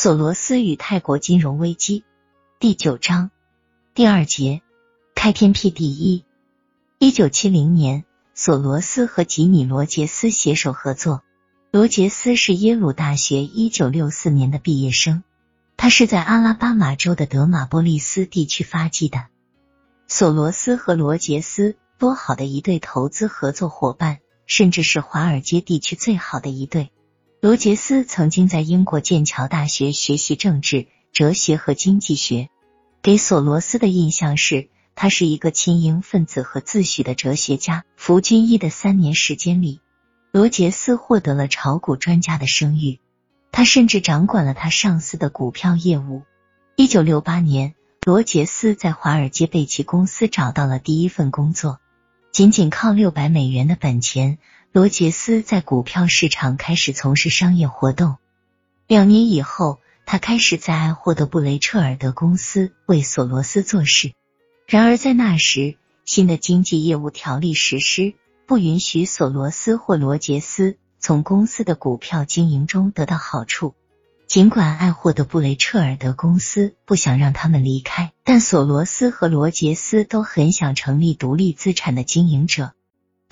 索罗斯与泰国金融危机第九章第二节开天辟地一。一九七零年，索罗斯和吉米罗杰斯携手合作。罗杰斯是耶鲁大学一九六四年的毕业生，他是在阿拉巴马州的德马波利斯地区发迹的。索罗斯和罗杰斯多好的一对投资合作伙伴，甚至是华尔街地区最好的一对。罗杰斯曾经在英国剑桥大学学习政治、哲学和经济学。给索罗斯的印象是，他是一个亲英分子和自诩的哲学家。服军医的三年时间里，罗杰斯获得了炒股专家的声誉。他甚至掌管了他上司的股票业务。一九六八年，罗杰斯在华尔街贝奇公司找到了第一份工作，仅仅靠六百美元的本钱。罗杰斯在股票市场开始从事商业活动。两年以后，他开始在爱霍德布雷彻尔德公司为索罗斯做事。然而，在那时，新的经济业务条例实施，不允许索罗斯或罗杰斯从公司的股票经营中得到好处。尽管爱霍德布雷彻尔德公司不想让他们离开，但索罗斯和罗杰斯都很想成立独立资产的经营者。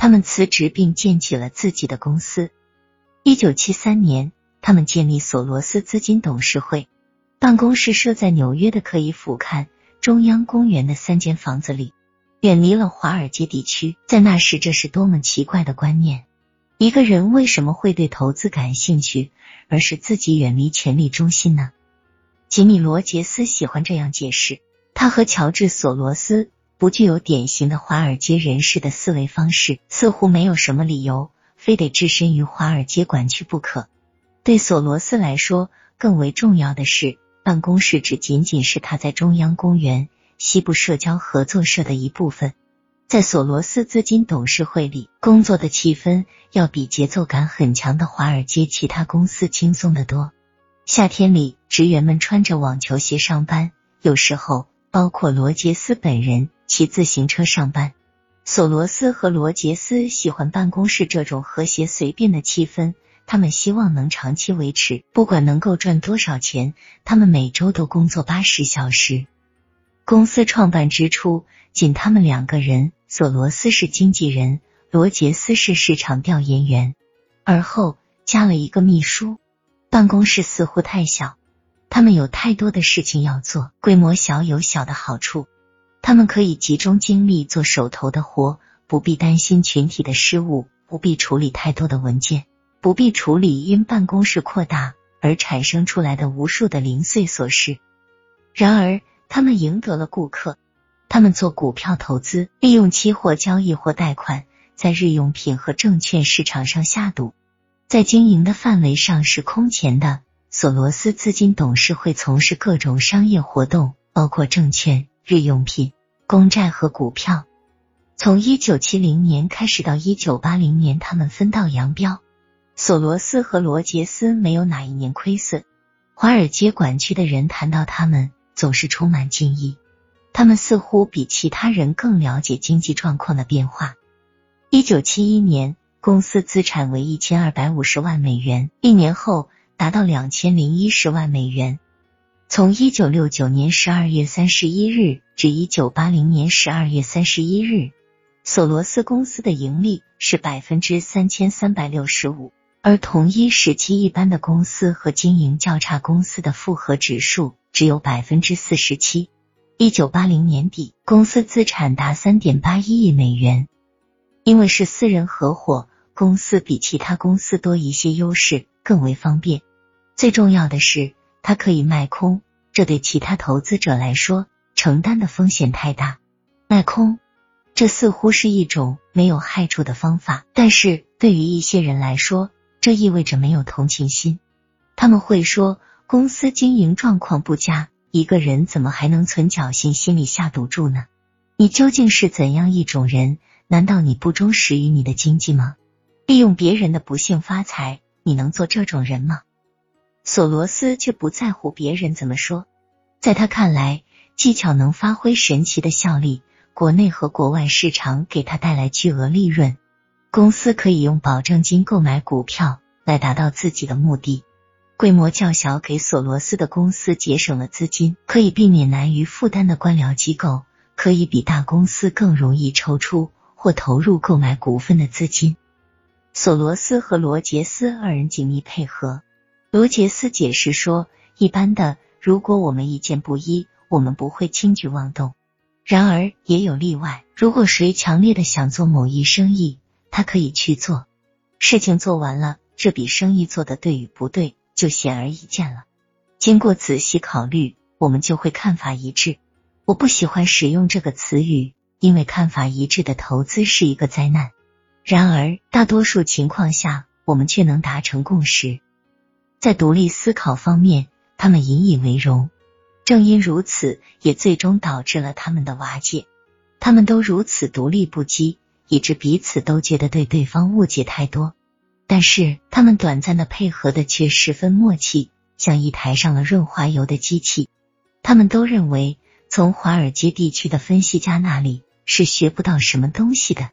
他们辞职并建起了自己的公司。一九七三年，他们建立索罗斯资金董事会，办公室设在纽约的可以俯瞰中央公园的三间房子里，远离了华尔街地区。在那时，这是多么奇怪的观念！一个人为什么会对投资感兴趣，而使自己远离权力中心呢？吉米·罗杰斯喜欢这样解释：他和乔治·索罗斯。不具有典型的华尔街人士的思维方式，似乎没有什么理由非得置身于华尔街管区不可。对索罗斯来说，更为重要的是，办公室只仅仅是他在中央公园西部社交合作社的一部分。在索罗斯资金董事会里，工作的气氛要比节奏感很强的华尔街其他公司轻松得多。夏天里，职员们穿着网球鞋上班，有时候包括罗杰斯本人。骑自行车上班。索罗斯和罗杰斯喜欢办公室这种和谐随便的气氛，他们希望能长期维持。不管能够赚多少钱，他们每周都工作八十小时。公司创办之初，仅他们两个人。索罗斯是经纪人，罗杰斯是市场调研员，而后加了一个秘书。办公室似乎太小，他们有太多的事情要做。规模小有小的好处。他们可以集中精力做手头的活，不必担心群体的失误，不必处理太多的文件，不必处理因办公室扩大而产生出来的无数的零碎琐事。然而，他们赢得了顾客。他们做股票投资，利用期货交易或贷款，在日用品和证券市场上下赌。在经营的范围上是空前的。索罗斯资金董事会从事各种商业活动，包括证券、日用品。公债和股票，从一九七零年开始到一九八零年，他们分道扬镳。索罗斯和罗杰斯没有哪一年亏损。华尔街管区的人谈到他们，总是充满敬意。他们似乎比其他人更了解经济状况的变化。一九七一年，公司资产为一千二百五十万美元，一年后达到两千零一十万美元。从一九六九年十二月三十一日至一九八零年十二月三十一日，索罗斯公司的盈利是百分之三千三百六十五，而同一时期一般的公司和经营较差公司的复合指数只有百分之四十七。一九八零年底，公司资产达三点八一亿美元。因为是私人合伙，公司比其他公司多一些优势，更为方便。最重要的是。它可以卖空，这对其他投资者来说承担的风险太大。卖空，这似乎是一种没有害处的方法，但是对于一些人来说，这意味着没有同情心。他们会说，公司经营状况不佳，一个人怎么还能存侥幸心理下赌注呢？你究竟是怎样一种人？难道你不忠实于你的经济吗？利用别人的不幸发财，你能做这种人吗？索罗斯却不在乎别人怎么说，在他看来，技巧能发挥神奇的效力。国内和国外市场给他带来巨额利润，公司可以用保证金购买股票来达到自己的目的。规模较小，给索罗斯的公司节省了资金，可以避免难于负担的官僚机构，可以比大公司更容易抽出或投入购买股份的资金。索罗斯和罗杰斯二人紧密配合。罗杰斯解释说：“一般的，如果我们意见不一，我们不会轻举妄动。然而也有例外，如果谁强烈的想做某一生意，他可以去做。事情做完了，这笔生意做的对与不对，就显而易见了。经过仔细考虑，我们就会看法一致。我不喜欢使用这个词语，因为看法一致的投资是一个灾难。”然而，大多数情况下，我们却能达成共识。在独立思考方面，他们引以为荣。正因如此，也最终导致了他们的瓦解。他们都如此独立不羁，以致彼此都觉得对对方误解太多。但是，他们短暂的配合的却十分默契，像一台上了润滑油的机器。他们都认为，从华尔街地区的分析家那里是学不到什么东西的。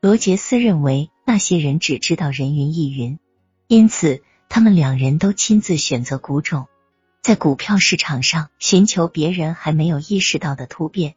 罗杰斯认为那些人只知道人云亦云，因此他们两人都亲自选择股种，在股票市场上寻求别人还没有意识到的突变。